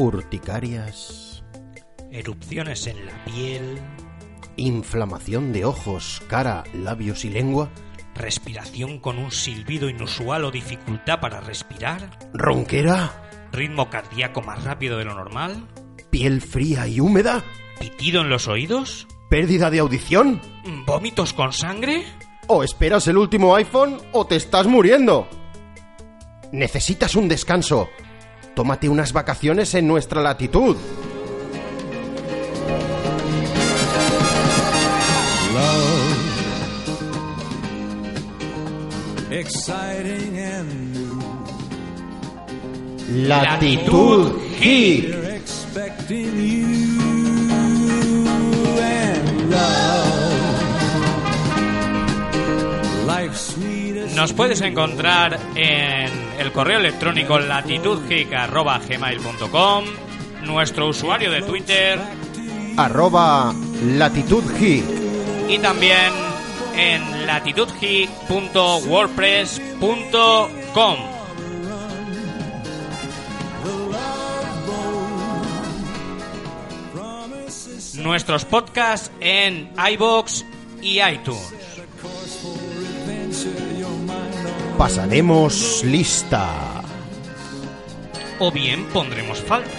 Urticarias, Erupciones en la piel, inflamación de ojos, cara, labios y lengua, respiración con un silbido inusual o dificultad para respirar, ronquera, ritmo cardíaco más rápido de lo normal, piel fría y húmeda, pitido en los oídos, pérdida de audición. vómitos con sangre. O esperas el último iPhone o te estás muriendo. Necesitas un descanso. Tómate unas vacaciones en nuestra latitud. Latitud. Life's Nos puedes encontrar en el correo electrónico latitudgeek.gmail.com nuestro usuario de Twitter Arroba Latitud Geek. y también en latitudgeek.wordpress.com. Nuestros podcasts en iBox y iTunes. Pasaremos lista. O bien pondremos falta.